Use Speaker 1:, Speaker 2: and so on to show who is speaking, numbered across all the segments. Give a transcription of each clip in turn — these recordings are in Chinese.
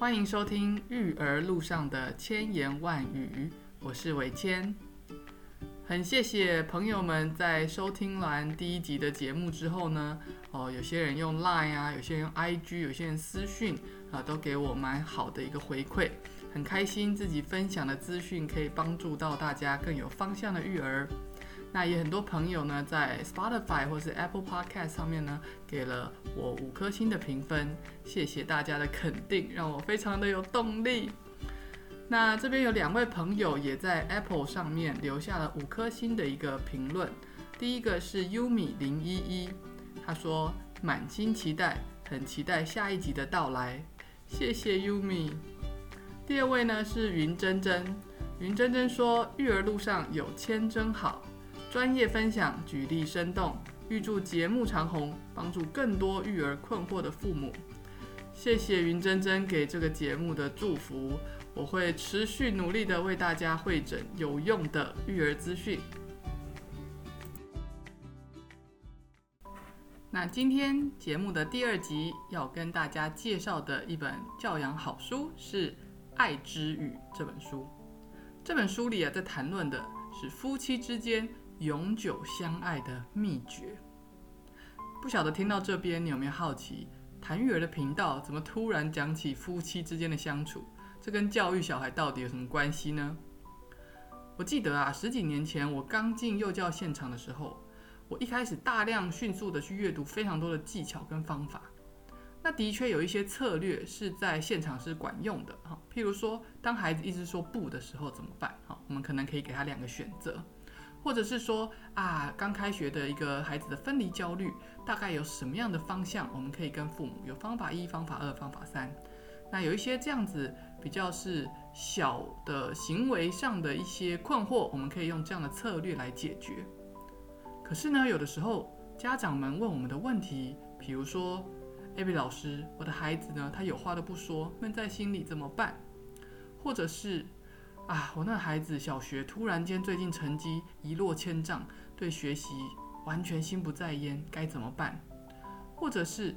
Speaker 1: 欢迎收听《育儿路上的千言万语》，我是伟谦。很谢谢朋友们在收听完第一集的节目之后呢，哦，有些人用 Line 啊，有些人用 IG，有些人私讯啊，都给我蛮好的一个回馈，很开心自己分享的资讯可以帮助到大家更有方向的育儿。那也很多朋友呢，在 Spotify 或是 Apple Podcast 上面呢，给了我五颗星的评分，谢谢大家的肯定，让我非常的有动力。那这边有两位朋友也在 Apple 上面留下了五颗星的一个评论，第一个是 Yumi 零一一，他说满心期待，很期待下一集的到来，谢谢 Yumi。第二位呢是云珍珍，云珍珍说育儿路上有千真好。专业分享，举例生动，预祝节目长红，帮助更多育儿困惑的父母。谢谢云珍珍给这个节目的祝福，我会持续努力的为大家会诊有用的育儿资讯。那今天节目的第二集要跟大家介绍的一本教养好书是《爱之语》这本书。这本书里啊，在谈论的是夫妻之间。永久相爱的秘诀。不晓得听到这边，你有没有好奇，谭玉儿的频道怎么突然讲起夫妻之间的相处？这跟教育小孩到底有什么关系呢？我记得啊，十几年前我刚进幼教现场的时候，我一开始大量迅速的去阅读非常多的技巧跟方法。那的确有一些策略是在现场是管用的哈，譬如说，当孩子一直说不的时候怎么办？哈，我们可能可以给他两个选择。或者是说啊，刚开学的一个孩子的分离焦虑，大概有什么样的方向，我们可以跟父母有方法一、方法二、方法三。那有一些这样子比较是小的行为上的一些困惑，我们可以用这样的策略来解决。可是呢，有的时候家长们问我们的问题，比如说艾比老师，我的孩子呢，他有话都不说，闷在心里怎么办？或者是。啊，我那孩子小学突然间最近成绩一落千丈，对学习完全心不在焉，该怎么办？或者是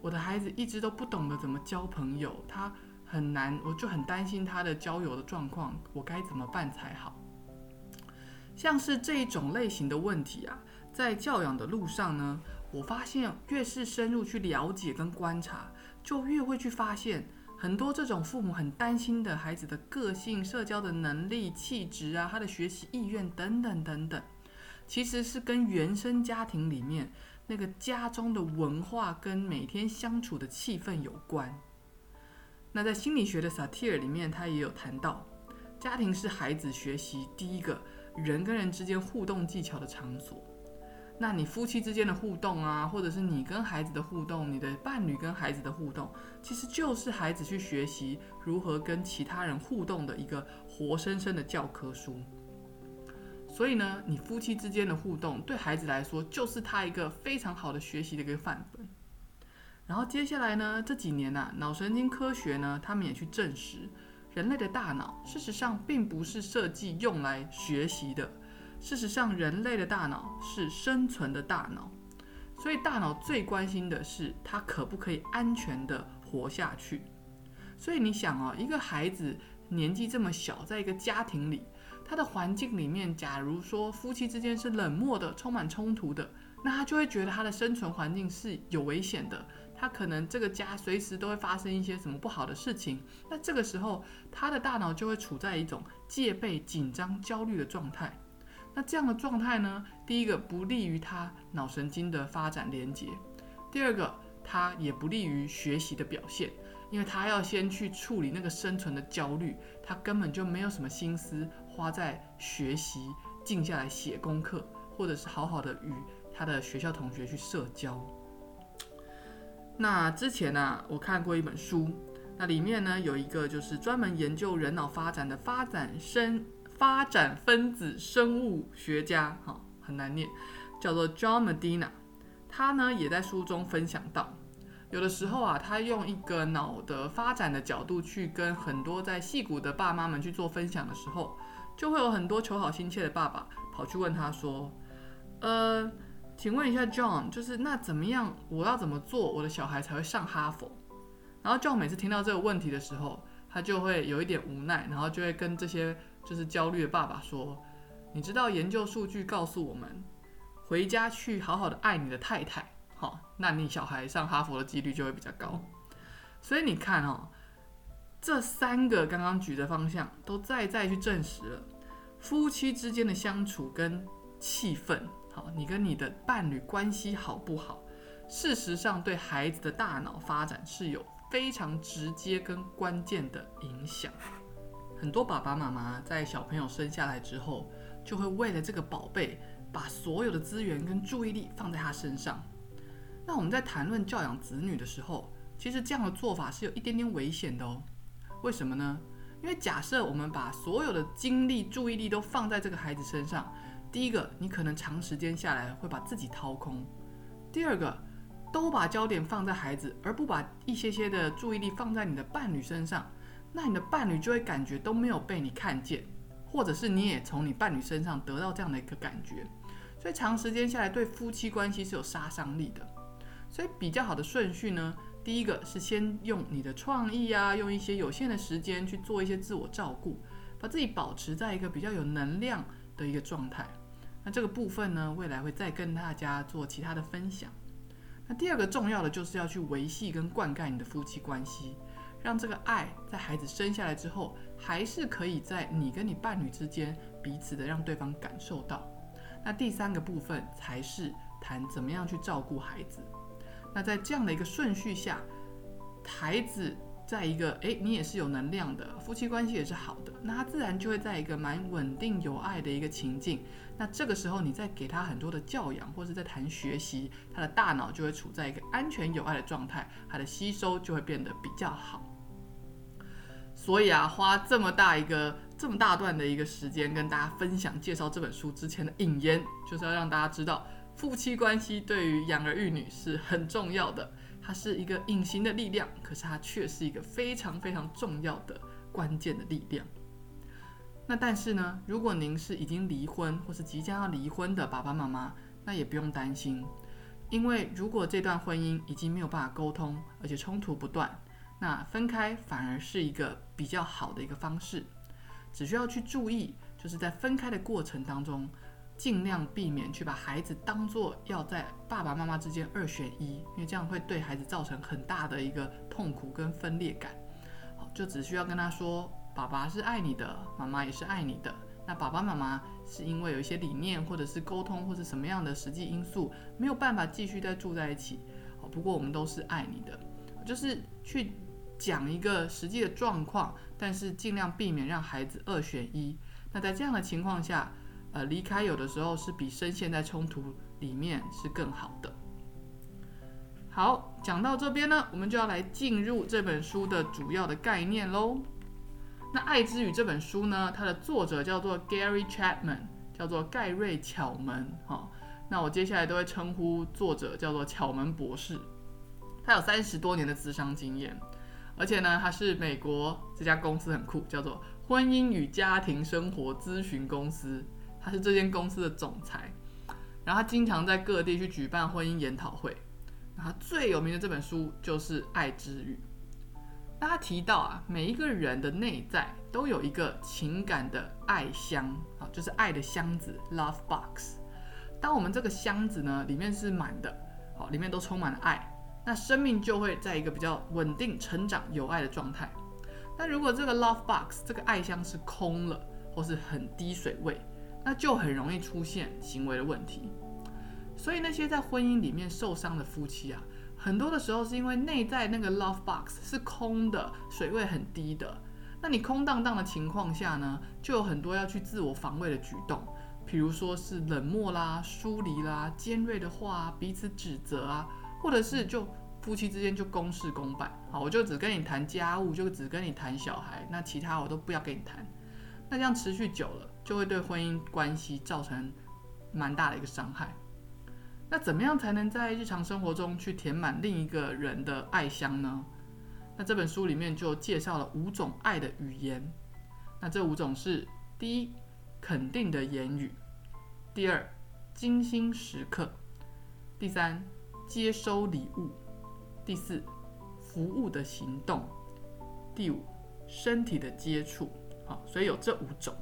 Speaker 1: 我的孩子一直都不懂得怎么交朋友，他很难，我就很担心他的交友的状况，我该怎么办才好？像是这一种类型的问题啊，在教养的路上呢，我发现越是深入去了解跟观察，就越会去发现。很多这种父母很担心的孩子的个性、社交的能力、气质啊，他的学习意愿等等等等，其实是跟原生家庭里面那个家中的文化跟每天相处的气氛有关。那在心理学的萨提尔里面，他也有谈到，家庭是孩子学习第一个人跟人之间互动技巧的场所。那你夫妻之间的互动啊，或者是你跟孩子的互动，你的伴侣跟孩子的互动，其实就是孩子去学习如何跟其他人互动的一个活生生的教科书。所以呢，你夫妻之间的互动对孩子来说，就是他一个非常好的学习的一个范本。然后接下来呢，这几年啊，脑神经科学呢，他们也去证实，人类的大脑事实上并不是设计用来学习的。事实上，人类的大脑是生存的大脑，所以大脑最关心的是它可不可以安全的活下去。所以你想哦，一个孩子年纪这么小，在一个家庭里，他的环境里面，假如说夫妻之间是冷漠的、充满冲突的，那他就会觉得他的生存环境是有危险的。他可能这个家随时都会发生一些什么不好的事情，那这个时候他的大脑就会处在一种戒备、紧张、焦虑的状态。那这样的状态呢？第一个不利于他脑神经的发展连接，第二个他也不利于学习的表现，因为他要先去处理那个生存的焦虑，他根本就没有什么心思花在学习、静下来写功课，或者是好好的与他的学校同学去社交。那之前呢，我看过一本书，那里面呢有一个就是专门研究人脑发展的发展生。发展分子生物学家，哈，很难念，叫做 John Medina。他呢也在书中分享到，有的时候啊，他用一个脑的发展的角度去跟很多在戏骨的爸妈们去做分享的时候，就会有很多求好心切的爸爸跑去问他说：“呃，请问一下 John，就是那怎么样，我要怎么做，我的小孩才会上哈佛？”然后 John 每次听到这个问题的时候，他就会有一点无奈，然后就会跟这些就是焦虑的爸爸说：“你知道研究数据告诉我们，回家去好好的爱你的太太，好，那你小孩上哈佛的几率就会比较高。所以你看哦，这三个刚刚举的方向都再再去证实了夫妻之间的相处跟气氛，好，你跟你的伴侣关系好不好？事实上对孩子的大脑发展是有。”非常直接跟关键的影响。很多爸爸妈妈在小朋友生下来之后，就会为了这个宝贝，把所有的资源跟注意力放在他身上。那我们在谈论教养子女的时候，其实这样的做法是有一点点危险的哦。为什么呢？因为假设我们把所有的精力、注意力都放在这个孩子身上，第一个，你可能长时间下来会把自己掏空；第二个，都把焦点放在孩子，而不把一些些的注意力放在你的伴侣身上，那你的伴侣就会感觉都没有被你看见，或者是你也从你伴侣身上得到这样的一个感觉，所以长时间下来对夫妻关系是有杀伤力的。所以比较好的顺序呢，第一个是先用你的创意啊，用一些有限的时间去做一些自我照顾，把自己保持在一个比较有能量的一个状态。那这个部分呢，未来会再跟大家做其他的分享。那第二个重要的就是要去维系跟灌溉你的夫妻关系，让这个爱在孩子生下来之后，还是可以在你跟你伴侣之间彼此的让对方感受到。那第三个部分才是谈怎么样去照顾孩子。那在这样的一个顺序下，孩子。在一个哎，你也是有能量的，夫妻关系也是好的，那他自然就会在一个蛮稳定、有爱的一个情境。那这个时候，你再给他很多的教养，或者在谈学习，他的大脑就会处在一个安全、有爱的状态，他的吸收就会变得比较好。所以啊，花这么大一个、这么大段的一个时间跟大家分享介绍这本书之前的引言，就是要让大家知道，夫妻关系对于养儿育女是很重要的。它是一个隐形的力量，可是它却是一个非常非常重要的关键的力量。那但是呢，如果您是已经离婚或是即将要离婚的爸爸妈妈，那也不用担心，因为如果这段婚姻已经没有办法沟通，而且冲突不断，那分开反而是一个比较好的一个方式。只需要去注意，就是在分开的过程当中。尽量避免去把孩子当做要在爸爸妈妈之间二选一，因为这样会对孩子造成很大的一个痛苦跟分裂感。好，就只需要跟他说，爸爸是爱你的，妈妈也是爱你的。那爸爸妈妈是因为有一些理念，或者是沟通，或者什么样的实际因素，没有办法继续再住在一起。好，不过我们都是爱你的，就是去讲一个实际的状况，但是尽量避免让孩子二选一。那在这样的情况下。呃，离开有的时候是比深陷在冲突里面是更好的。好，讲到这边呢，我们就要来进入这本书的主要的概念喽。那《爱之语》这本书呢，它的作者叫做 Gary Chapman，叫做盖瑞·巧门。哈，那我接下来都会称呼作者叫做巧门博士。他有三十多年的资商经验，而且呢，他是美国这家公司很酷，叫做婚姻与家庭生活咨询公司。他是这间公司的总裁，然后他经常在各地去举办婚姻研讨会。然后最有名的这本书就是《爱之语》。那他提到啊，每一个人的内在都有一个情感的爱箱啊，就是爱的箱子 （love box）。当我们这个箱子呢里面是满的，好，里面都充满了爱，那生命就会在一个比较稳定、成长、有爱的状态。那如果这个 love box 这个爱箱是空了，或是很低水位，那就很容易出现行为的问题，所以那些在婚姻里面受伤的夫妻啊，很多的时候是因为内在那个 love box 是空的，水位很低的。那你空荡荡的情况下呢，就有很多要去自我防卫的举动，比如说是冷漠啦、疏离啦、尖锐的话、彼此指责啊，或者是就夫妻之间就公事公办，好，我就只跟你谈家务，就只跟你谈小孩，那其他我都不要跟你谈。那这样持续久了。就会对婚姻关系造成蛮大的一个伤害。那怎么样才能在日常生活中去填满另一个人的爱箱呢？那这本书里面就介绍了五种爱的语言。那这五种是：第一，肯定的言语；第二，精心时刻；第三，接收礼物；第四，服务的行动，第五，身体的接触。好，所以有这五种。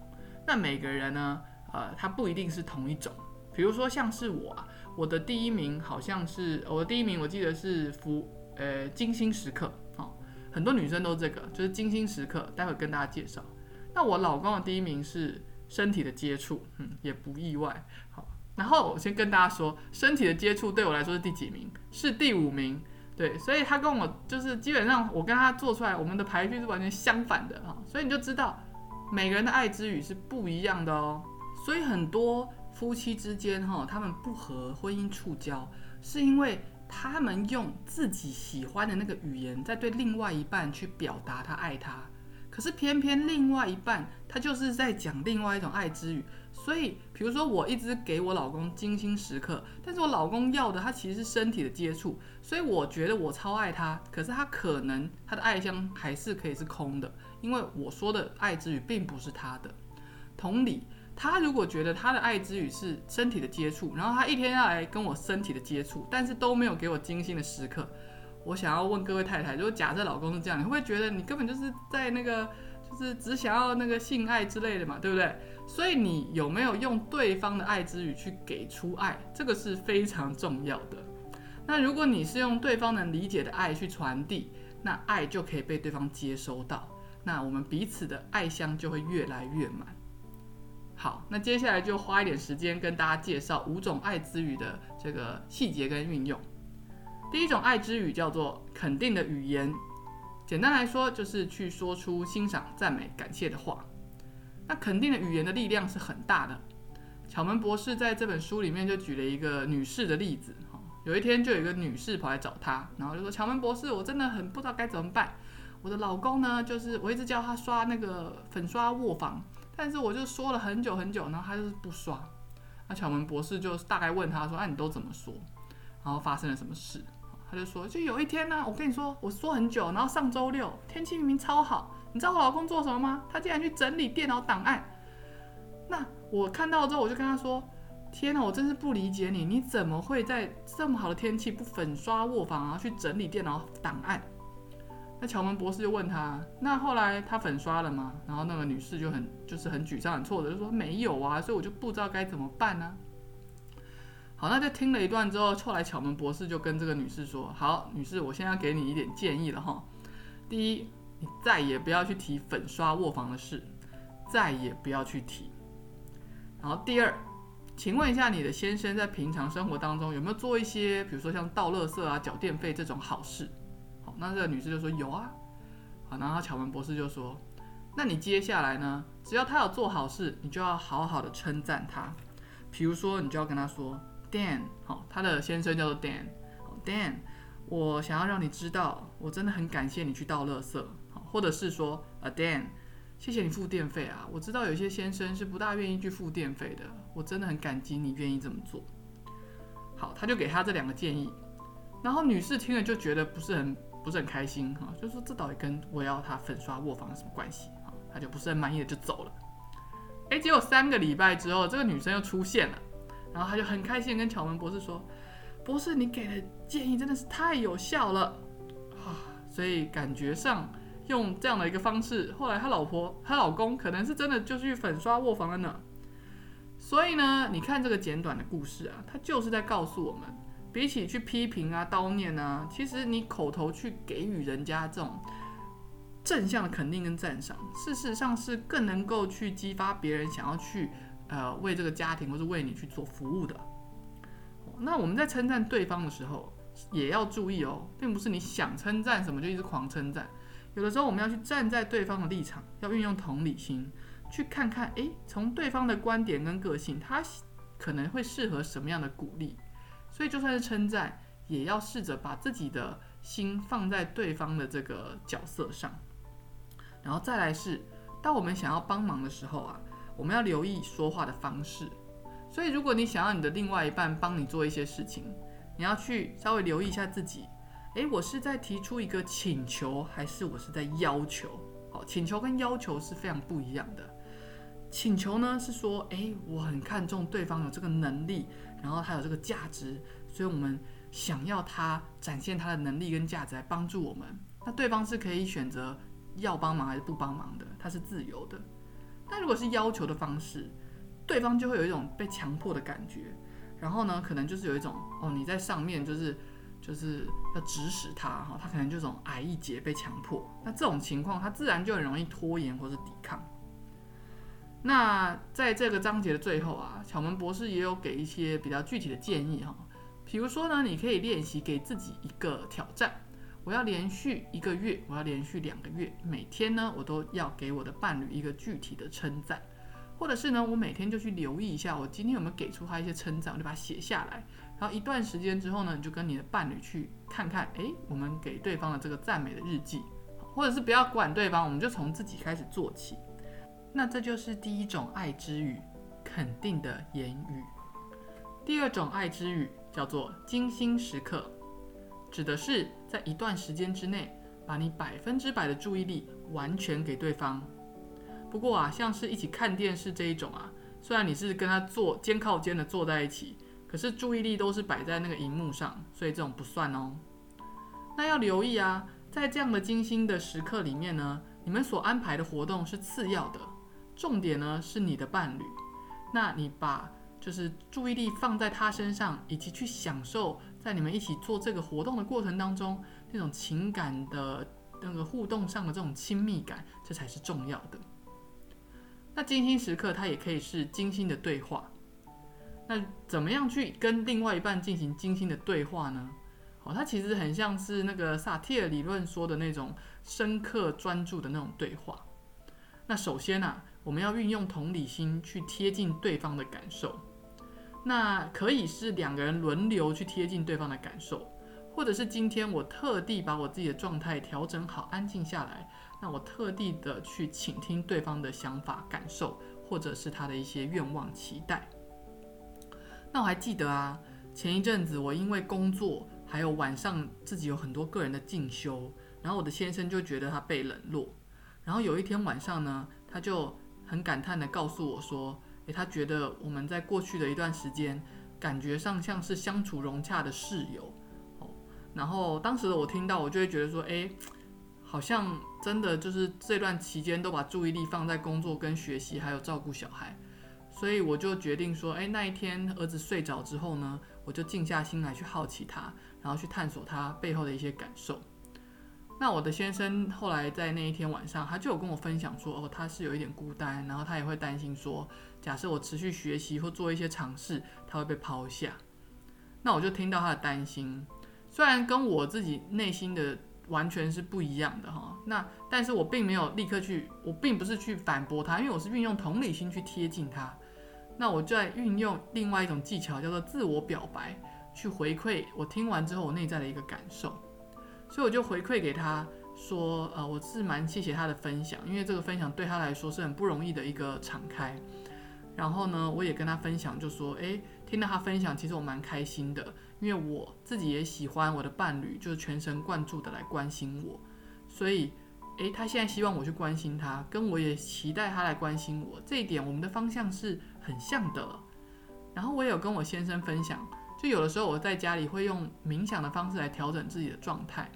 Speaker 1: 那每个人呢，呃，他不一定是同一种。比如说像是我啊，我的第一名好像是我的第一名，我记得是服呃金星时刻。好，很多女生都这个，就是金星时刻。待会跟大家介绍。那我老公的第一名是身体的接触，嗯，也不意外。好，然后我先跟大家说，身体的接触对我来说是第几名？是第五名。对，所以他跟我就是基本上，我跟他做出来，我们的排序是完全相反的哈。所以你就知道每个人的爱之语是不一样的哦。所以很多夫妻之间哈，他们不和，婚姻触礁，是因为他们用自己喜欢的那个语言，在对另外一半去表达他爱他。可是偏偏另外一半他就是在讲另外一种爱之语。所以，比如说我一直给我老公精心时刻，但是我老公要的他其实是身体的接触，所以我觉得我超爱他，可是他可能他的爱箱还是可以是空的，因为我说的爱之语并不是他的。同理，他如果觉得他的爱之语是身体的接触，然后他一天要来跟我身体的接触，但是都没有给我精心的时刻，我想要问各位太太，如果假设老公是这样，你会不会觉得你根本就是在那个？是只想要那个性爱之类的嘛，对不对？所以你有没有用对方的爱之语去给出爱，这个是非常重要的。那如果你是用对方能理解的爱去传递，那爱就可以被对方接收到，那我们彼此的爱香就会越来越满。好，那接下来就花一点时间跟大家介绍五种爱之语的这个细节跟运用。第一种爱之语叫做肯定的语言。简单来说，就是去说出欣赏、赞美、感谢的话。那肯定的语言的力量是很大的。巧门博士在这本书里面就举了一个女士的例子。哈，有一天就有一个女士跑来找他，然后就说：“巧门博士，我真的很不知道该怎么办。我的老公呢，就是我一直叫他刷那个粉刷卧房，但是我就说了很久很久，然后他就是不刷。那巧门博士就大概问他说：‘哎，你都怎么说？然后发生了什么事？’他就说，就有一天呢，我跟你说，我说很久，然后上周六天气明明超好，你知道我老公做什么吗？他竟然去整理电脑档案。那我看到之后，我就跟他说，天哪，我真是不理解你，你怎么会在这么好的天气不粉刷卧房，然后去整理电脑档案？那乔门博士就问他，那后来他粉刷了吗？然后那个女士就很就是很沮丧、很挫折，就说没有啊，所以我就不知道该怎么办呢。好，那在听了一段之后，后来巧门博士就跟这个女士说：“好，女士，我现在给你一点建议了哈。第一，你再也不要去提粉刷卧房的事，再也不要去提。然后第二，请问一下你的先生在平常生活当中有没有做一些，比如说像倒垃圾啊、缴电费这种好事？好，那这个女士就说有啊。好，然后巧门博士就说：那你接下来呢，只要他有做好事，你就要好好的称赞他。比如说，你就要跟他说。” Dan，好，他的先生叫做 Dan，Dan，我想要让你知道，我真的很感谢你去倒垃圾，好，或者是说，啊，Dan，谢谢你付电费啊，我知道有些先生是不大愿意去付电费的，我真的很感激你愿意这么做。好，他就给他这两个建议，然后女士听了就觉得不是很不是很开心哈，就说这到底跟我要他粉刷卧房有什么关系啊？他就不是很满意的就走了。哎，结果三个礼拜之后，这个女生又出现了。然后他就很开心跟巧门博士说：“博士，你给的建议真的是太有效了啊！所以感觉上用这样的一个方式，后来他老婆、他老公可能是真的就去粉刷卧房了呢。所以呢，你看这个简短的故事啊，它就是在告诉我们，比起去批评啊、叨念啊，其实你口头去给予人家这种正向的肯定跟赞赏，事实上是更能够去激发别人想要去。”呃，为这个家庭或是为你去做服务的，那我们在称赞对方的时候，也要注意哦，并不是你想称赞什么就一直狂称赞。有的时候我们要去站在对方的立场，要运用同理心，去看看，诶，从对方的观点跟个性，他可能会适合什么样的鼓励。所以就算是称赞，也要试着把自己的心放在对方的这个角色上。然后再来是，当我们想要帮忙的时候啊。我们要留意说话的方式，所以如果你想要你的另外一半帮你做一些事情，你要去稍微留意一下自己。诶，我是在提出一个请求，还是我是在要求？好，请求跟要求是非常不一样的。请求呢是说，诶，我很看重对方有这个能力，然后他有这个价值，所以我们想要他展现他的能力跟价值来帮助我们。那对方是可以选择要帮忙还是不帮忙的，他是自由的。那如果是要求的方式，对方就会有一种被强迫的感觉，然后呢，可能就是有一种哦，你在上面就是就是要指使他哈，他可能就这种矮一截被强迫。那这种情况，他自然就很容易拖延或是抵抗。那在这个章节的最后啊，巧门博士也有给一些比较具体的建议哈，比如说呢，你可以练习给自己一个挑战，我要连续一个月，我要连续两个月，每天呢，我都要给我的伴侣一个具体的称赞，或者是呢，我每天就去留意一下，我今天有没有给出他一些称赞，我就把它写下来，然后一段时间之后呢，你就跟你的伴侣去看看，哎，我们给对方的这个赞美的日记，或者是不要管对方，我们就从自己开始做起。那这就是第一种爱之语，肯定的言语。第二种爱之语叫做精心时刻，指的是在一段时间之内，把你百分之百的注意力完全给对方。不过啊，像是一起看电视这一种啊，虽然你是跟他坐肩靠肩的坐在一起，可是注意力都是摆在那个荧幕上，所以这种不算哦。那要留意啊，在这样的精心的时刻里面呢，你们所安排的活动是次要的。重点呢是你的伴侣，那你把就是注意力放在他身上，以及去享受在你们一起做这个活动的过程当中那种情感的那个互动上的这种亲密感，这才是重要的。那精心时刻它也可以是精心的对话。那怎么样去跟另外一半进行精心的对话呢？哦，它其实很像是那个萨提尔理论说的那种深刻专注的那种对话。那首先呢？我们要运用同理心去贴近对方的感受，那可以是两个人轮流去贴近对方的感受，或者是今天我特地把我自己的状态调整好，安静下来，那我特地的去倾听对方的想法、感受，或者是他的一些愿望、期待。那我还记得啊，前一阵子我因为工作，还有晚上自己有很多个人的进修，然后我的先生就觉得他被冷落，然后有一天晚上呢，他就。很感叹的告诉我说：“诶，他觉得我们在过去的一段时间，感觉上像是相处融洽的室友。”哦，然后当时的我听到，我就会觉得说：“诶，好像真的就是这段期间都把注意力放在工作跟学习，还有照顾小孩。”所以我就决定说：“诶，那一天儿子睡着之后呢，我就静下心来去好奇他，然后去探索他背后的一些感受。”那我的先生后来在那一天晚上，他就有跟我分享说，哦，他是有一点孤单，然后他也会担心说，假设我持续学习或做一些尝试，他会被抛下。那我就听到他的担心，虽然跟我自己内心的完全是不一样的哈，那但是我并没有立刻去，我并不是去反驳他，因为我是运用同理心去贴近他。那我在运用另外一种技巧，叫做自我表白，去回馈我听完之后我内在的一个感受。所以我就回馈给他说，呃，我是蛮谢谢他的分享，因为这个分享对他来说是很不容易的一个敞开。然后呢，我也跟他分享，就说，诶，听到他分享，其实我蛮开心的，因为我自己也喜欢我的伴侣，就是全神贯注的来关心我。所以，诶，他现在希望我去关心他，跟我也期待他来关心我，这一点我们的方向是很像的。然后我也有跟我先生分享，就有的时候我在家里会用冥想的方式来调整自己的状态。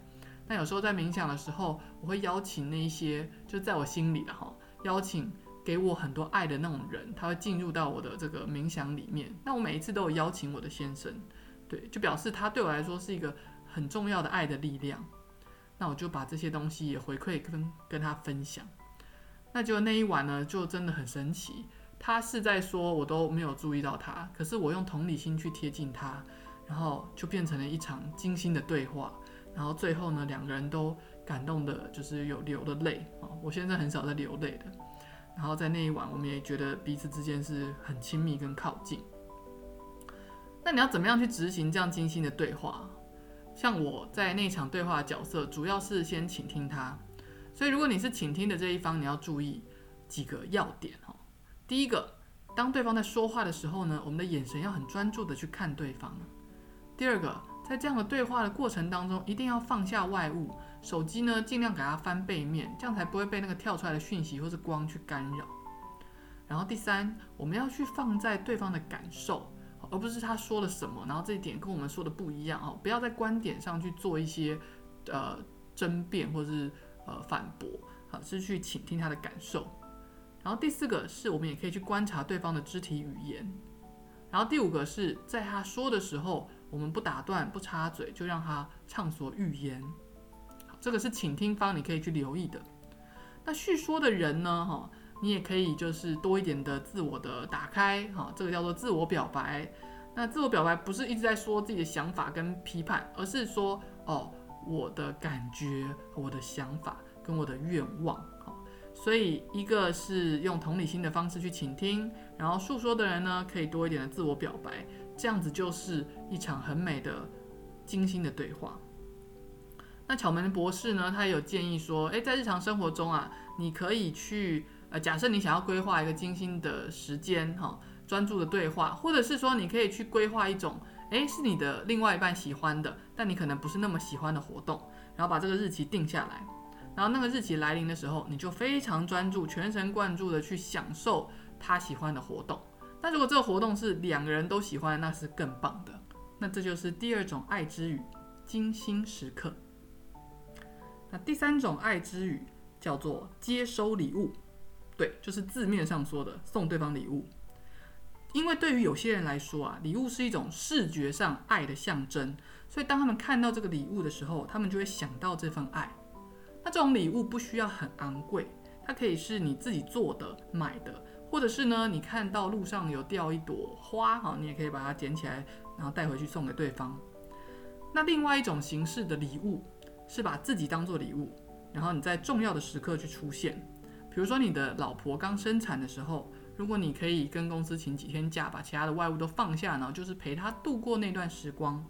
Speaker 1: 那有时候在冥想的时候，我会邀请那一些就在我心里的哈，邀请给我很多爱的那种人，他会进入到我的这个冥想里面。那我每一次都有邀请我的先生，对，就表示他对我来说是一个很重要的爱的力量。那我就把这些东西也回馈跟跟他分享。那就那一晚呢，就真的很神奇。他是在说我都没有注意到他，可是我用同理心去贴近他，然后就变成了一场精心的对话。然后最后呢，两个人都感动的，就是有流的泪啊。我现在很少在流泪的。然后在那一晚，我们也觉得彼此之间是很亲密跟靠近。那你要怎么样去执行这样精心的对话？像我在那场对话的角色，主要是先倾听他。所以如果你是倾听的这一方，你要注意几个要点哈。第一个，当对方在说话的时候呢，我们的眼神要很专注的去看对方。第二个。在这样的对话的过程当中，一定要放下外物，手机呢尽量给它翻背面，这样才不会被那个跳出来的讯息或是光去干扰。然后第三，我们要去放在对方的感受，而不是他说了什么，然后这一点跟我们说的不一样哦，不要在观点上去做一些呃争辩或者是呃反驳，好，是去倾听他的感受。然后第四个是我们也可以去观察对方的肢体语言。然后第五个是在他说的时候，我们不打断、不插嘴，就让他畅所欲言。这个是倾听方，你可以去留意的。那叙说的人呢？哈。你也可以就是多一点的自我的打开，哈，这个叫做自我表白。那自我表白不是一直在说自己的想法跟批判，而是说哦，我的感觉、我的想法跟我的愿望，好。所以一个是用同理心的方式去倾听，然后诉说的人呢，可以多一点的自我表白，这样子就是一场很美的、精心的对话。那巧门博士呢，他有建议说，诶，在日常生活中啊，你可以去。呃，假设你想要规划一个精心的时间，哈，专注的对话，或者是说你可以去规划一种，诶，是你的另外一半喜欢的，但你可能不是那么喜欢的活动，然后把这个日期定下来，然后那个日期来临的时候，你就非常专注、全神贯注的去享受他喜欢的活动。那如果这个活动是两个人都喜欢，那是更棒的。那这就是第二种爱之语，精心时刻。第三种爱之语叫做接收礼物。对，就是字面上说的送对方礼物，因为对于有些人来说啊，礼物是一种视觉上爱的象征，所以当他们看到这个礼物的时候，他们就会想到这份爱。那这种礼物不需要很昂贵，它可以是你自己做的、买的，或者是呢，你看到路上有掉一朵花，哈，你也可以把它捡起来，然后带回去送给对方。那另外一种形式的礼物是把自己当做礼物，然后你在重要的时刻去出现。比如说你的老婆刚生产的时候，如果你可以跟公司请几天假，把其他的外物都放下，然后就是陪她度过那段时光，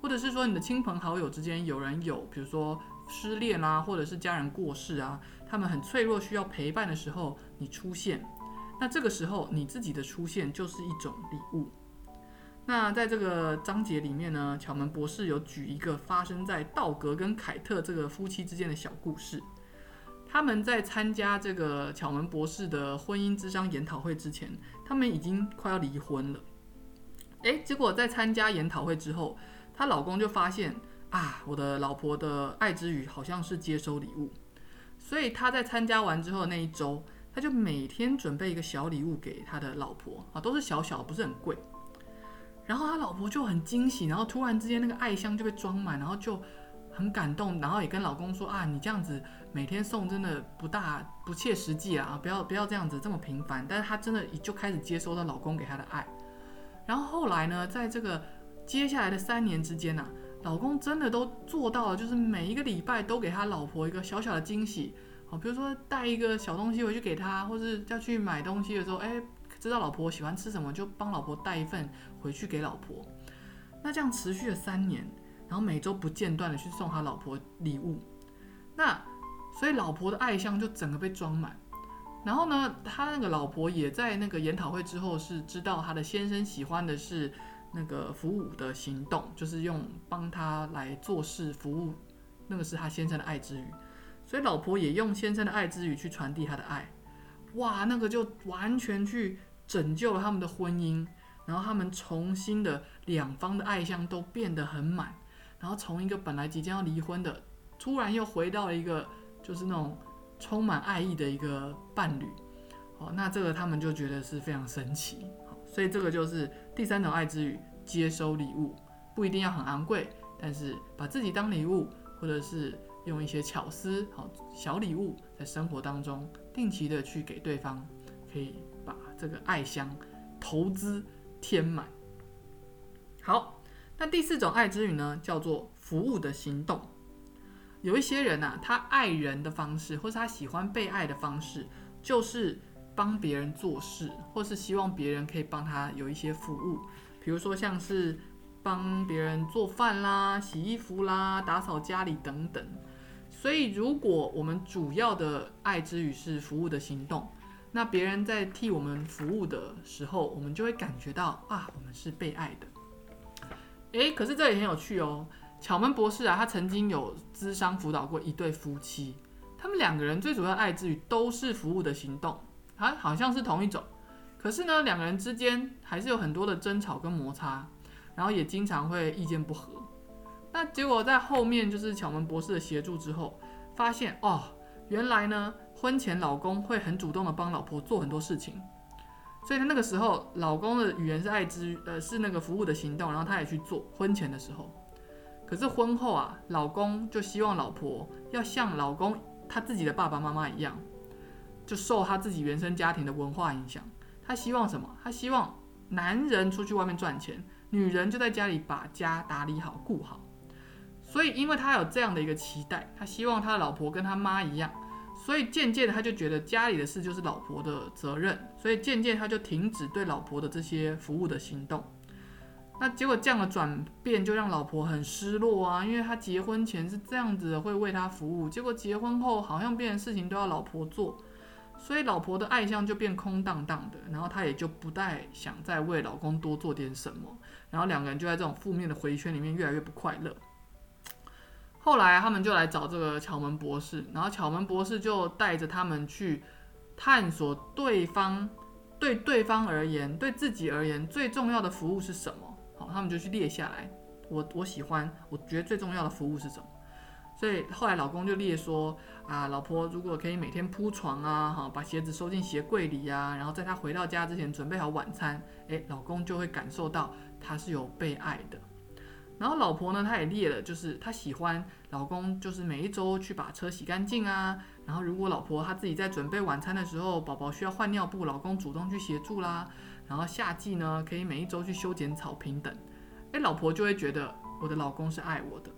Speaker 1: 或者是说你的亲朋好友之间有人有，比如说失恋啊，或者是家人过世啊，他们很脆弱需要陪伴的时候，你出现，那这个时候你自己的出现就是一种礼物。那在这个章节里面呢，巧门博士有举一个发生在道格跟凯特这个夫妻之间的小故事。他们在参加这个巧门博士的婚姻之商研讨会之前，他们已经快要离婚了。诶，结果在参加研讨会之后，她老公就发现啊，我的老婆的爱之语好像是接收礼物，所以他在参加完之后那一周，他就每天准备一个小礼物给他的老婆啊，都是小小，不是很贵。然后他老婆就很惊喜，然后突然之间那个爱箱就被装满，然后就。很感动，然后也跟老公说啊，你这样子每天送真的不大不切实际啊，不要不要这样子这么频繁。但是她真的就开始接收到老公给她的爱。然后后来呢，在这个接下来的三年之间呢，老公真的都做到了，就是每一个礼拜都给他老婆一个小小的惊喜，好，比如说带一个小东西回去给他，或是要去买东西的时候，哎，知道老婆喜欢吃什么，就帮老婆带一份回去给老婆。那这样持续了三年。然后每周不间断的去送他老婆礼物，那所以老婆的爱箱就整个被装满。然后呢，他那个老婆也在那个研讨会之后是知道他的先生喜欢的是那个服务的行动，就是用帮他来做事服务，那个是他先生的爱之语。所以老婆也用先生的爱之语去传递他的爱，哇，那个就完全去拯救了他们的婚姻，然后他们重新的两方的爱箱都变得很满。然后从一个本来即将要离婚的，突然又回到了一个就是那种充满爱意的一个伴侣，哦，那这个他们就觉得是非常神奇，好，所以这个就是第三种爱之语，接收礼物，不一定要很昂贵，但是把自己当礼物，或者是用一些巧思，好小礼物，在生活当中定期的去给对方，可以这个爱箱投资填满，好。那第四种爱之语呢，叫做服务的行动。有一些人呐，他爱人的方式，或是他喜欢被爱的方式，就是帮别人做事，或是希望别人可以帮他有一些服务。比如说像是帮别人做饭啦、洗衣服啦、打扫家里等等。所以，如果我们主要的爱之语是服务的行动，那别人在替我们服务的时候，我们就会感觉到啊，我们是被爱的。诶，可是这也很有趣哦。巧门博士啊，他曾经有咨商辅导过一对夫妻，他们两个人最主要爱之语都是服务的行动，啊，好像是同一种，可是呢，两个人之间还是有很多的争吵跟摩擦，然后也经常会意见不合。那结果在后面就是巧门博士的协助之后，发现哦，原来呢，婚前老公会很主动的帮老婆做很多事情，所以他那个时候老公的语言是爱之呃是那个服务的行动，然后他也去做婚前的时候。可是婚后啊，老公就希望老婆要像老公他自己的爸爸妈妈一样，就受他自己原生家庭的文化影响。他希望什么？他希望男人出去外面赚钱，女人就在家里把家打理好、顾好。所以，因为他有这样的一个期待，他希望他的老婆跟他妈一样，所以渐渐的他就觉得家里的事就是老婆的责任，所以渐渐他就停止对老婆的这些服务的行动。那结果这样的转变就让老婆很失落啊，因为他结婚前是这样子的会为他服务，结果结婚后好像变成事情都要老婆做，所以老婆的爱相就变空荡荡的，然后他也就不再想再为老公多做点什么，然后两个人就在这种负面的回圈里面越来越不快乐。后来他们就来找这个巧门博士，然后巧门博士就带着他们去探索对方对对方而言、对自己而言最重要的服务是什么。好，他们就去列下来。我我喜欢，我觉得最重要的服务是什么？所以后来老公就列说啊，老婆如果可以每天铺床啊，哈，把鞋子收进鞋柜里呀，然后在他回到家之前准备好晚餐，诶，老公就会感受到他是有被爱的。然后老婆呢，她也列了，就是她喜欢老公，就是每一周去把车洗干净啊。然后如果老婆她自己在准备晚餐的时候，宝宝需要换尿布，老公主动去协助啦。然后夏季呢，可以每一周去修剪草坪等。哎，老婆就会觉得我的老公是爱我的。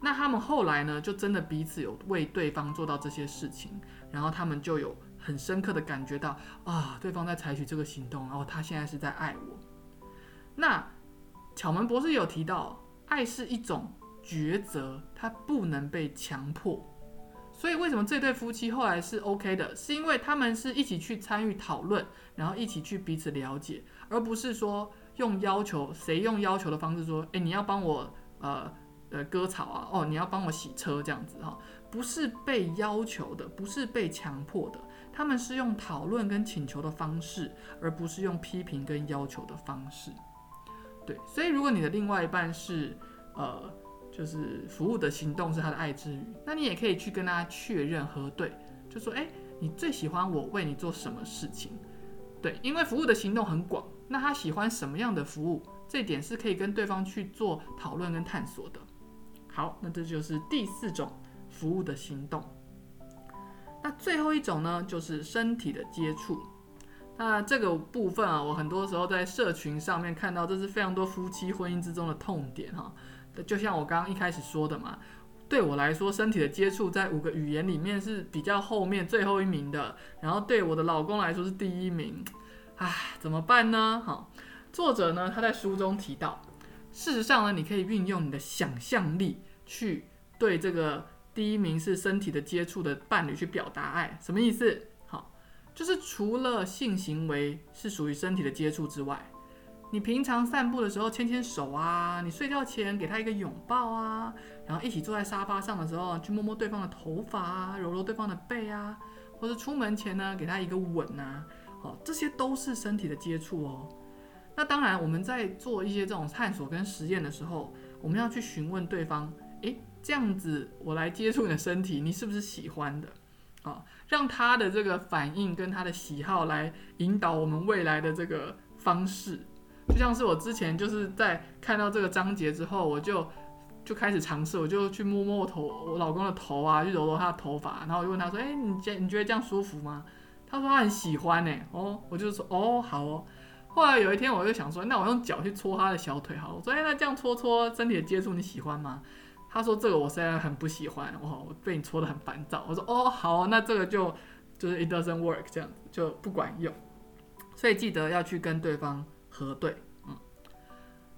Speaker 1: 那他们后来呢，就真的彼此有为对方做到这些事情，然后他们就有很深刻的感觉到啊，对方在采取这个行动，然后他现在是在爱我。那。巧门博士有提到，爱是一种抉择，它不能被强迫。所以为什么这对夫妻后来是 OK 的？是因为他们是一起去参与讨论，然后一起去彼此了解，而不是说用要求，谁用要求的方式说，诶，你要帮我呃呃割草啊，哦，你要帮我洗车这样子哈，不是被要求的，不是被强迫的，他们是用讨论跟请求的方式，而不是用批评跟要求的方式。对，所以如果你的另外一半是，呃，就是服务的行动是他的爱之语，那你也可以去跟他确认核对，就说，哎，你最喜欢我为你做什么事情？对，因为服务的行动很广，那他喜欢什么样的服务，这点是可以跟对方去做讨论跟探索的。好，那这就是第四种服务的行动。那最后一种呢，就是身体的接触。那这个部分啊，我很多时候在社群上面看到，这是非常多夫妻婚姻之中的痛点哈。就像我刚刚一开始说的嘛，对我来说，身体的接触在五个语言里面是比较后面最后一名的，然后对我的老公来说是第一名。唉，怎么办呢？哈，作者呢他在书中提到，事实上呢，你可以运用你的想象力去对这个第一名是身体的接触的伴侣去表达爱，什么意思？就是除了性行为是属于身体的接触之外，你平常散步的时候牵牵手啊，你睡觉前给他一个拥抱啊，然后一起坐在沙发上的时候去摸摸对方的头发啊，揉揉对方的背啊，或者出门前呢给他一个吻啊，哦，这些都是身体的接触哦。那当然，我们在做一些这种探索跟实验的时候，我们要去询问对方，诶，这样子我来接触你的身体，你是不是喜欢的？啊，让他的这个反应跟他的喜好来引导我们未来的这个方式，就像是我之前就是在看到这个章节之后，我就就开始尝试，我就去摸摸我头，我老公的头啊，去揉揉他的头发，然后我就问他说：“哎，你觉你觉得这样舒服吗？”他说他很喜欢呢。哦，我就说哦好哦。后来有一天我就想说，那我用脚去搓他的小腿好，我说：“哎，那这样搓搓身体的接触你喜欢吗？”他说：“这个我虽然很不喜欢，哇，我被你戳的很烦躁。”我说：“哦，好，那这个就就是 it doesn't work，这样子就不管用。所以记得要去跟对方核对，嗯。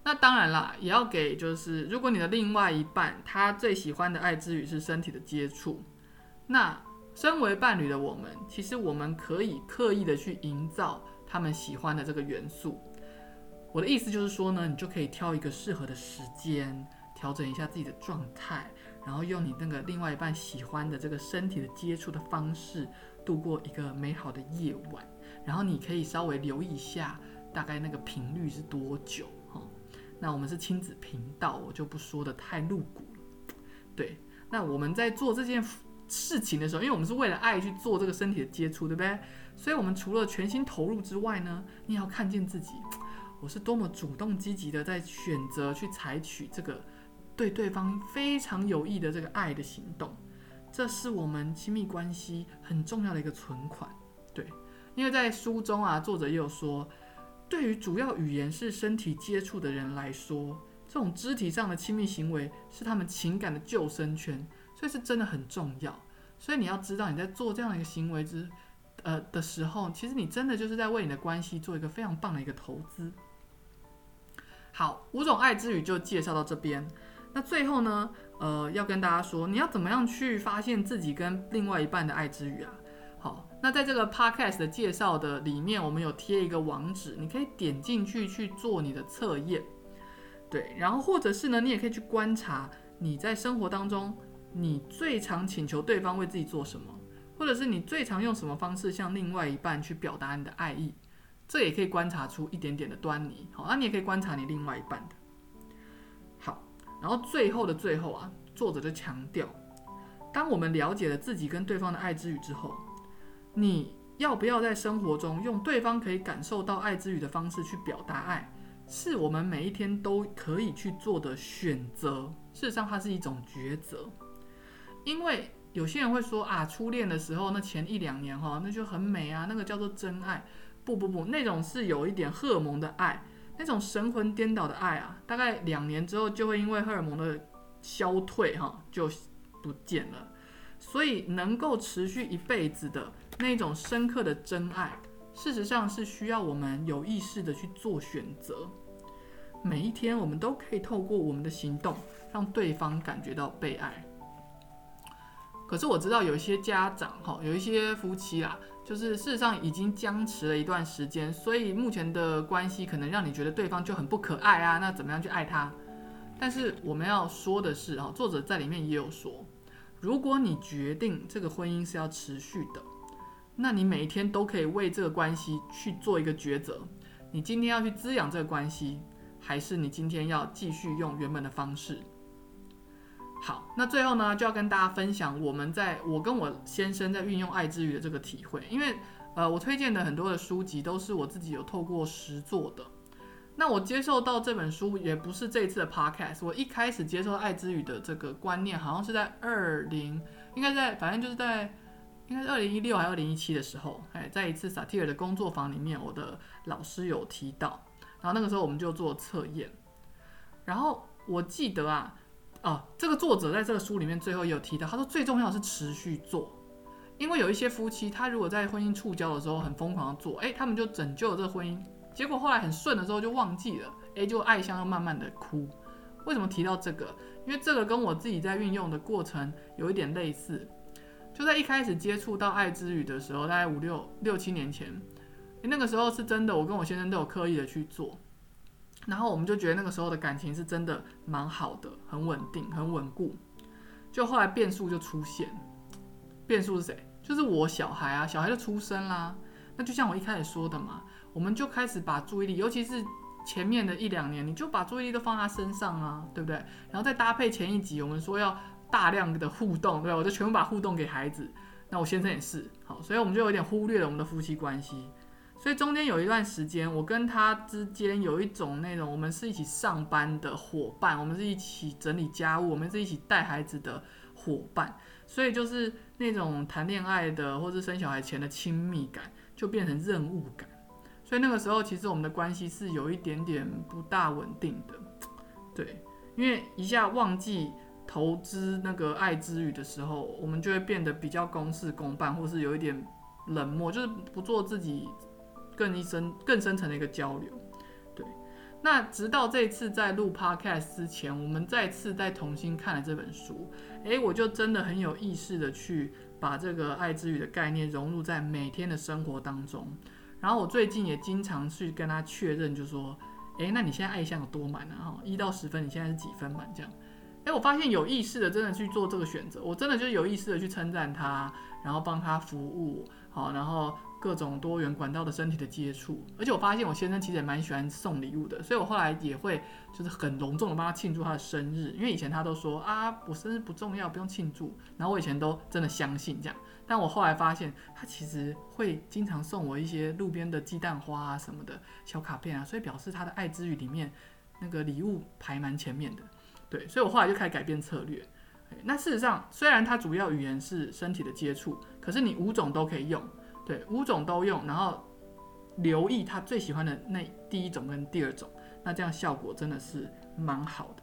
Speaker 1: 那当然啦，也要给就是如果你的另外一半他最喜欢的爱之语是身体的接触，那身为伴侣的我们，其实我们可以刻意的去营造他们喜欢的这个元素。我的意思就是说呢，你就可以挑一个适合的时间。”调整一下自己的状态，然后用你那个另外一半喜欢的这个身体的接触的方式，度过一个美好的夜晚，然后你可以稍微留意一下，大概那个频率是多久哈。那我们是亲子频道，我就不说的太露骨了。对，那我们在做这件事情的时候，因为我们是为了爱去做这个身体的接触，对不对？所以，我们除了全心投入之外呢，你也要看见自己，我是多么主动积极的在选择去采取这个对对方非常有益的这个爱的行动。这是我们亲密关系很重要的一个存款。对，因为在书中啊，作者也有说，对于主要语言是身体接触的人来说，这种肢体上的亲密行为是他们情感的救生圈，所以是真的很重要。所以你要知道，你在做这样的一个行为之。呃的时候，其实你真的就是在为你的关系做一个非常棒的一个投资。好，五种爱之语就介绍到这边。那最后呢，呃，要跟大家说，你要怎么样去发现自己跟另外一半的爱之语啊？好，那在这个 podcast 的介绍的里面，我们有贴一个网址，你可以点进去去做你的测验。对，然后或者是呢，你也可以去观察你在生活当中，你最常请求对方为自己做什么。或者是你最常用什么方式向另外一半去表达你的爱意，这也可以观察出一点点的端倪。好，那你也可以观察你另外一半的。然后最后的最后啊，作者就强调，当我们了解了自己跟对方的爱之语之后，你要不要在生活中用对方可以感受到爱之语的方式去表达爱，是我们每一天都可以去做的选择。事实上，它是一种抉择，因为。有些人会说啊，初恋的时候那前一两年哈，那就很美啊，那个叫做真爱。不不不，那种是有一点荷尔蒙的爱，那种神魂颠倒的爱啊，大概两年之后就会因为荷尔蒙的消退哈，就不见了。所以能够持续一辈子的那种深刻的真爱，事实上是需要我们有意识的去做选择。每一天我们都可以透过我们的行动，让对方感觉到被爱。可是我知道有一些家长哈，有一些夫妻啦，就是事实上已经僵持了一段时间，所以目前的关系可能让你觉得对方就很不可爱啊。那怎么样去爱他？但是我们要说的是哈，作者在里面也有说，如果你决定这个婚姻是要持续的，那你每一天都可以为这个关系去做一个抉择。你今天要去滋养这个关系，还是你今天要继续用原本的方式？好，那最后呢，就要跟大家分享我们在我跟我先生在运用爱之语的这个体会。因为，呃，我推荐的很多的书籍都是我自己有透过实做的。那我接受到这本书也不是这一次的 podcast，我一开始接受爱之语的这个观念，好像是在二零，应该在，反正就是在，应该是二零一六还是二零一七的时候，哎，在一次萨提尔的工作坊里面，我的老师有提到，然后那个时候我们就做测验，然后我记得啊。啊，这个作者在这个书里面最后也有提到，他说最重要是持续做，因为有一些夫妻，他如果在婚姻触礁的时候很疯狂的做，哎，他们就拯救了这个婚姻，结果后来很顺的时候就忘记了，哎，就爱香又慢慢的哭。为什么提到这个？因为这个跟我自己在运用的过程有一点类似，就在一开始接触到爱之语的时候，大概五六六七年前，那个时候是真的，我跟我先生都有刻意的去做。然后我们就觉得那个时候的感情是真的蛮好的，很稳定，很稳固。就后来变数就出现，变数是谁？就是我小孩啊，小孩就出生啦。那就像我一开始说的嘛，我们就开始把注意力，尤其是前面的一两年，你就把注意力都放他身上啊，对不对？然后再搭配前一集，我们说要大量的互动，对吧？我就全部把互动给孩子。那我先生也是，好，所以我们就有点忽略了我们的夫妻关系。所以中间有一段时间，我跟他之间有一种那种，我们是一起上班的伙伴，我们是一起整理家务，我们是一起带孩子的伙伴，所以就是那种谈恋爱的或者生小孩前的亲密感，就变成任务感。所以那个时候，其实我们的关系是有一点点不大稳定的，对，因为一下忘记投资那个爱之语的时候，我们就会变得比较公事公办，或是有一点冷漠，就是不做自己。更一深、更深层的一个交流，对。那直到这次在录 podcast 之前，我们再次在重新看了这本书，诶，我就真的很有意识的去把这个爱之语的概念融入在每天的生活当中。然后我最近也经常去跟他确认，就说，诶，那你现在爱相有多满呢？哈，一到十分，你现在是几分满？这样，诶，我发现有意识的真的去做这个选择，我真的就有意识的去称赞他，然后帮他服务。好，然后各种多元管道的身体的接触，而且我发现我先生其实也蛮喜欢送礼物的，所以我后来也会就是很隆重的帮他庆祝他的生日，因为以前他都说啊我生日不重要，不用庆祝，然后我以前都真的相信这样，但我后来发现他其实会经常送我一些路边的鸡蛋花啊什么的小卡片啊，所以表示他的爱之语里面那个礼物排蛮前面的，对，所以我后来就开始改变策略。那事实上，虽然它主要语言是身体的接触，可是你五种都可以用，对，五种都用，然后留意他最喜欢的那第一种跟第二种，那这样效果真的是蛮好的。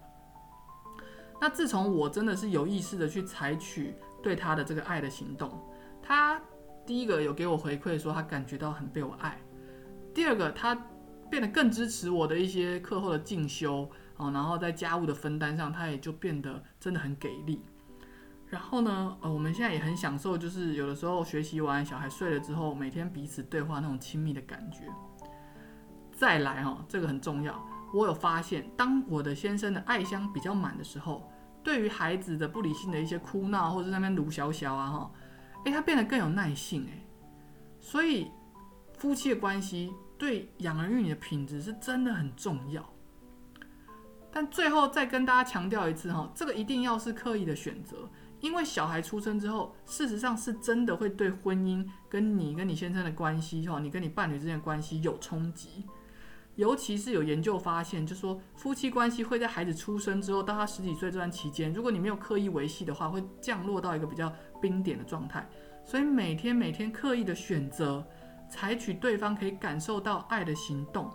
Speaker 1: 那自从我真的是有意识的去采取对他的这个爱的行动，他第一个有给我回馈说他感觉到很被我爱，第二个他变得更支持我的一些课后的进修。哦，然后在家务的分担上，他也就变得真的很给力。然后呢，呃，我们现在也很享受，就是有的时候学习完，小孩睡了之后，每天彼此对话那种亲密的感觉。再来哈，这个很重要。我有发现，当我的先生的爱箱比较满的时候，对于孩子的不理性的一些哭闹，或者那边撸小小啊哈，诶，他变得更有耐性诶。所以夫妻的关系对养儿育女的品质是真的很重要。但最后再跟大家强调一次哈，这个一定要是刻意的选择，因为小孩出生之后，事实上是真的会对婚姻跟你跟你先生的关系哈，你跟你伴侣之间的关系有冲击。尤其是有研究发现，就说夫妻关系会在孩子出生之后到他十几岁这段期间，如果你没有刻意维系的话，会降落到一个比较冰点的状态。所以每天每天刻意的选择，采取对方可以感受到爱的行动，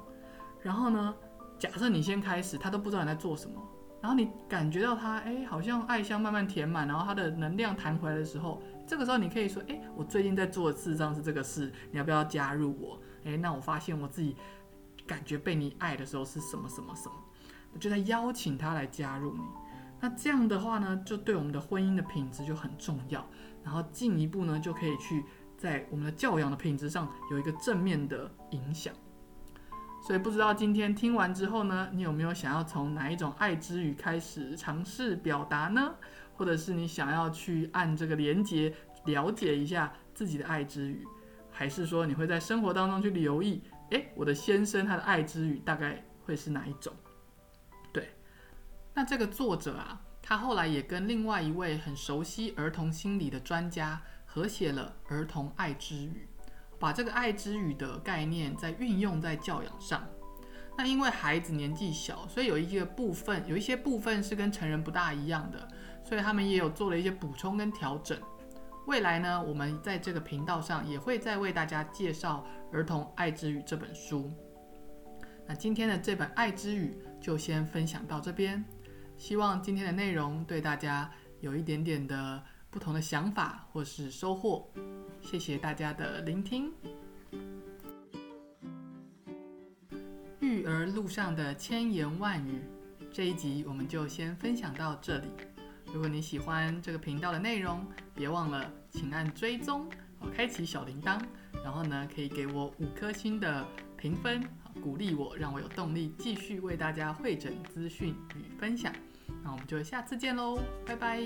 Speaker 1: 然后呢？假设你先开始，他都不知道你在做什么，然后你感觉到他，哎，好像爱香慢慢填满，然后他的能量弹回来的时候，这个时候你可以说，哎，我最近在做的事上是这个事，你要不要加入我？哎，那我发现我自己感觉被你爱的时候是什么什么什么，就在邀请他来加入你。那这样的话呢，就对我们的婚姻的品质就很重要，然后进一步呢，就可以去在我们的教养的品质上有一个正面的影响。所以不知道今天听完之后呢，你有没有想要从哪一种爱之语开始尝试表达呢？或者是你想要去按这个连接了解一下自己的爱之语，还是说你会在生活当中去留意，诶，我的先生他的爱之语大概会是哪一种？对，那这个作者啊，他后来也跟另外一位很熟悉儿童心理的专家合写了《儿童爱之语》。把这个爱之语的概念再运用在教养上，那因为孩子年纪小，所以有一些部分，有一些部分是跟成人不大一样的，所以他们也有做了一些补充跟调整。未来呢，我们在这个频道上也会再为大家介绍《儿童爱之语》这本书。那今天的这本《爱之语》就先分享到这边，希望今天的内容对大家有一点点的不同的想法或是收获。谢谢大家的聆听。育儿路上的千言万语，这一集我们就先分享到这里。如果你喜欢这个频道的内容，别忘了请按追踪，开启小铃铛，然后呢可以给我五颗星的评分，鼓励我，让我有动力继续为大家会诊资讯与分享。那我们就下次见喽，拜拜。